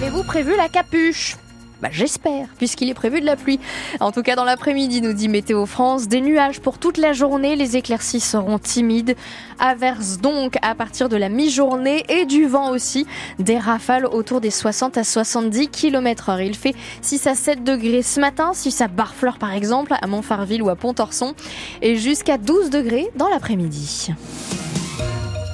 Avez-vous prévu la capuche? Bah, j'espère, puisqu'il est prévu de la pluie. En tout cas, dans l'après-midi, nous dit Météo France, des nuages pour toute la journée. Les éclaircies seront timides. Averse donc à partir de la mi-journée et du vent aussi. Des rafales autour des 60 à 70 km heure. Il fait 6 à 7 degrés ce matin, si ça Barfleur par exemple, à Montfarville ou à Pontorson, et jusqu'à 12 degrés dans l'après-midi.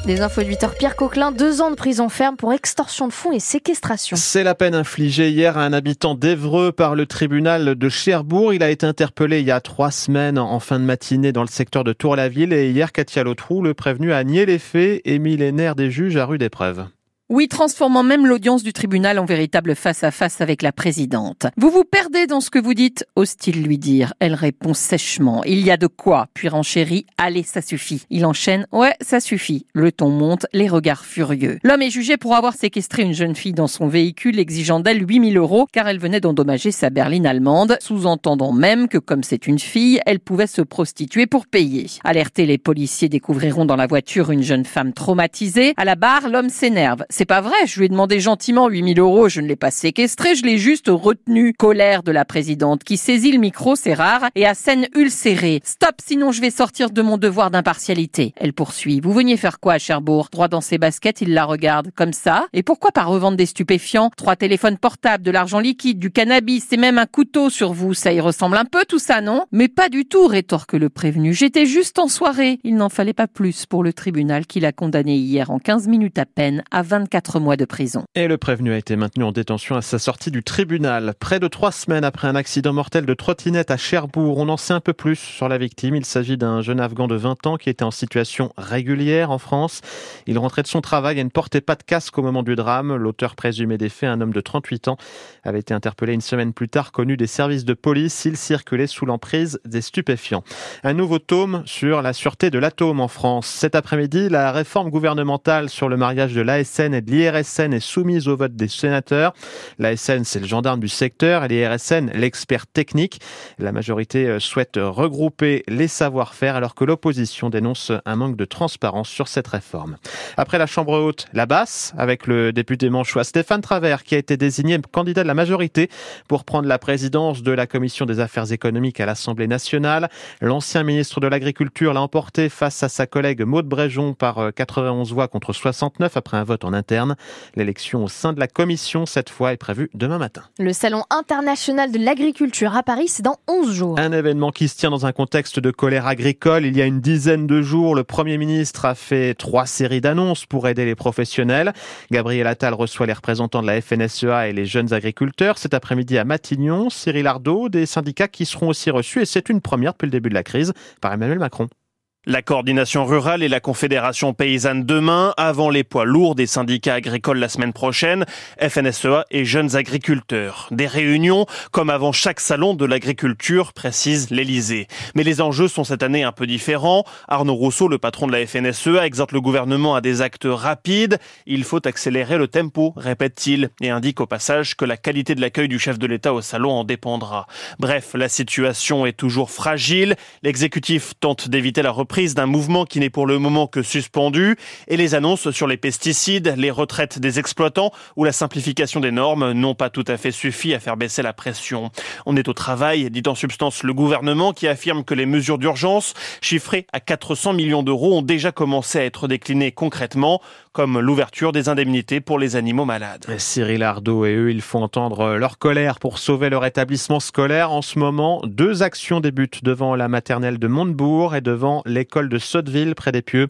Des infos de 8h, Pierre Coquelin, deux ans de prison ferme pour extorsion de fonds et séquestration. C'est la peine infligée hier à un habitant d'Evreux par le tribunal de Cherbourg. Il a été interpellé il y a trois semaines en fin de matinée dans le secteur de Tour-la-Ville et hier, Katia Lotrou, le prévenu, a nié les faits et mis les nerfs des juges à rude épreuve. Oui, transformant même l'audience du tribunal en véritable face-à-face avec la présidente. Vous vous perdez dans ce que vous dites, ose-t-il lui dire? Elle répond sèchement. Il y a de quoi, puis renchérit. Allez, ça suffit. Il enchaîne. Ouais, ça suffit. Le ton monte, les regards furieux. L'homme est jugé pour avoir séquestré une jeune fille dans son véhicule, exigeant d'elle 8000 euros, car elle venait d'endommager sa berline allemande, sous-entendant même que comme c'est une fille, elle pouvait se prostituer pour payer. Alertés, les policiers découvriront dans la voiture une jeune femme traumatisée. À la barre, l'homme s'énerve. C'est pas vrai, je lui ai demandé gentiment 8000 euros, je ne l'ai pas séquestré, je l'ai juste retenu. Colère de la présidente qui saisit le micro, c'est rare, et à scène ulcérée. Stop, sinon je vais sortir de mon devoir d'impartialité. Elle poursuit. Vous veniez faire quoi à Cherbourg? Droit dans ses baskets, il la regarde. Comme ça Et pourquoi pas revendre des stupéfiants? Trois téléphones portables, de l'argent liquide, du cannabis et même un couteau sur vous. Ça y ressemble un peu tout ça, non? Mais pas du tout, rétorque le prévenu. J'étais juste en soirée. Il n'en fallait pas plus pour le tribunal qui l'a condamné hier en 15 minutes à peine à 20 24 mois de prison. Et le prévenu a été maintenu en détention à sa sortie du tribunal. Près de trois semaines après un accident mortel de trottinette à Cherbourg, on en sait un peu plus sur la victime. Il s'agit d'un jeune Afghan de 20 ans qui était en situation régulière en France. Il rentrait de son travail et ne portait pas de casque au moment du drame. L'auteur présumé des faits, un homme de 38 ans, avait été interpellé une semaine plus tard, connu des services de police. Il circulait sous l'emprise des stupéfiants. Un nouveau tome sur la sûreté de l'atome en France. Cet après-midi, la réforme gouvernementale sur le mariage de l'ASN de l'IRSN est soumise au vote des sénateurs. L'ASN, c'est le gendarme du secteur et l'IRSN, l'expert technique. La majorité euh, souhaite regrouper les savoir-faire alors que l'opposition dénonce un manque de transparence sur cette réforme. Après la Chambre haute, la basse, avec le député manchois Stéphane Travers qui a été désigné candidat de la majorité pour prendre la présidence de la Commission des affaires économiques à l'Assemblée nationale. L'ancien ministre de l'Agriculture l'a emporté face à sa collègue Maude Bréjon par 91 euh, voix contre 69 après un vote en interne. L'élection au sein de la commission, cette fois, est prévue demain matin. Le Salon international de l'agriculture à Paris, c'est dans 11 jours. Un événement qui se tient dans un contexte de colère agricole. Il y a une dizaine de jours, le Premier ministre a fait trois séries d'annonces pour aider les professionnels. Gabriel Attal reçoit les représentants de la FNSEA et les jeunes agriculteurs cet après-midi à Matignon. Cyril Ardo, des syndicats qui seront aussi reçus et c'est une première depuis le début de la crise par Emmanuel Macron. La coordination rurale et la confédération paysanne demain, avant les poids lourds des syndicats agricoles la semaine prochaine, FNSEA et jeunes agriculteurs. Des réunions comme avant chaque salon de l'agriculture, précise l'Elysée. Mais les enjeux sont cette année un peu différents. Arnaud Rousseau, le patron de la FNSEA, exhorte le gouvernement à des actes rapides. Il faut accélérer le tempo, répète-t-il, et indique au passage que la qualité de l'accueil du chef de l'État au salon en dépendra. Bref, la situation est toujours fragile. L'exécutif tente d'éviter la reprise d'un mouvement qui n'est pour le moment que suspendu et les annonces sur les pesticides, les retraites des exploitants ou la simplification des normes n'ont pas tout à fait suffi à faire baisser la pression. On est au travail, dit en substance le gouvernement qui affirme que les mesures d'urgence, chiffrées à 400 millions d'euros, ont déjà commencé à être déclinées concrètement, comme l'ouverture des indemnités pour les animaux malades. Cyril Ardo et eux, ils font entendre leur colère pour sauver leur établissement scolaire. En ce moment, deux actions débutent devant la maternelle de Montebourg et devant les l'école de Sotteville, près des Pieux.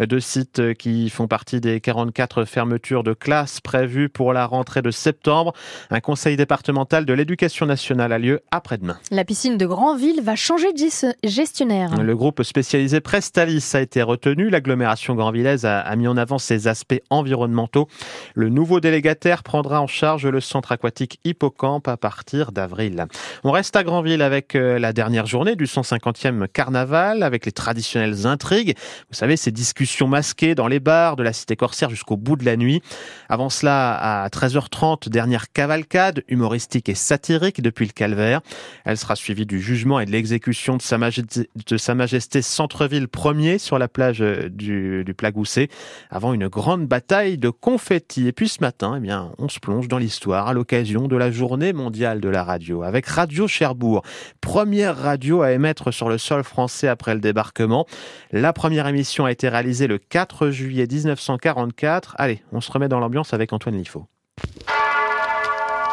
Deux sites qui font partie des 44 fermetures de classes prévues pour la rentrée de septembre. Un conseil départemental de l'éducation nationale a lieu après-demain. La piscine de Grandville va changer de gestionnaire. Le groupe spécialisé Prestalis a été retenu. L'agglomération grandvillaise a mis en avant ses aspects environnementaux. Le nouveau délégataire prendra en charge le centre aquatique Hippocampe à partir d'avril. On reste à Grandville avec euh, la dernière journée du 150e carnaval, avec les traditionnels intrigues. Vous savez, ces discussions masquées dans les bars de la cité corsaire jusqu'au bout de la nuit. Avant cela, à 13h30, dernière cavalcade humoristique et satirique depuis le calvaire. Elle sera suivie du jugement et de l'exécution de Sa Majesté, de Sa Majesté Centre-Ville premier sur la plage du, du Plagousset avant une grande bataille de confettis. Et puis ce matin, eh bien, on se plonge dans l'histoire à l'occasion de la journée mondiale de la radio avec Radio Cherbourg, première radio à émettre sur le sol français après le débarquement. La première émission a été réalisée le 4 juillet 1944. Allez, on se remet dans l'ambiance avec Antoine Liffaut.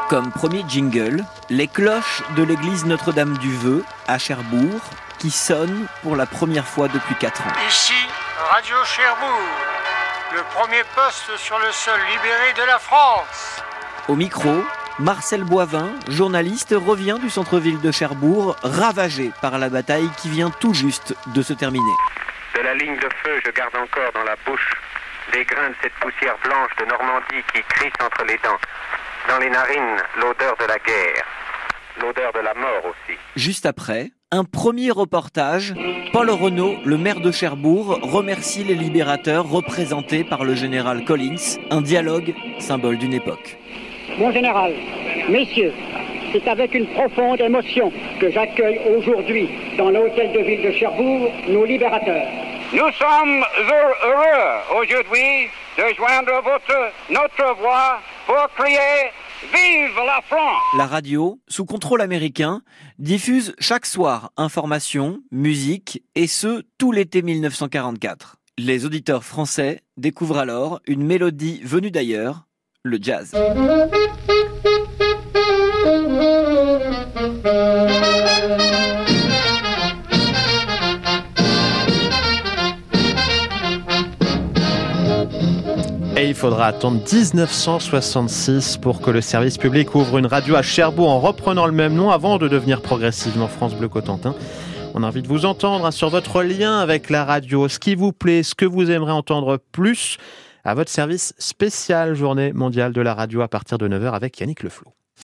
Comme premier jingle, les cloches de l'église Notre-Dame du Vœu à Cherbourg qui sonnent pour la première fois depuis 4 ans. Ici, Radio Cherbourg, le premier poste sur le sol libéré de la France. Au micro, Marcel Boivin, journaliste, revient du centre-ville de Cherbourg, ravagé par la bataille qui vient tout juste de se terminer. De la ligne de feu, je garde encore dans la bouche des grains de cette poussière blanche de Normandie qui crisse entre les dents. Dans les narines, l'odeur de la guerre, l'odeur de la mort aussi. Juste après, un premier reportage. Paul Renault, le maire de Cherbourg, remercie les libérateurs représentés par le général Collins, un dialogue symbole d'une époque. Mon général, messieurs, c'est avec une profonde émotion que j'accueille aujourd'hui dans l'hôtel de ville de Cherbourg nos libérateurs. Nous sommes heureux aujourd'hui de joindre votre, notre voix pour crier Vive la France La radio, sous contrôle américain, diffuse chaque soir informations, musique, et ce, tout l'été 1944. Les auditeurs français découvrent alors une mélodie venue d'ailleurs, le jazz. Et il faudra attendre 1966 pour que le service public ouvre une radio à Cherbourg en reprenant le même nom avant de devenir progressivement France Bleu Cotentin. On a envie de vous entendre hein, sur votre lien avec la radio, ce qui vous plaît, ce que vous aimeriez entendre plus à votre service spécial journée mondiale de la radio à partir de 9h avec Yannick Leflot.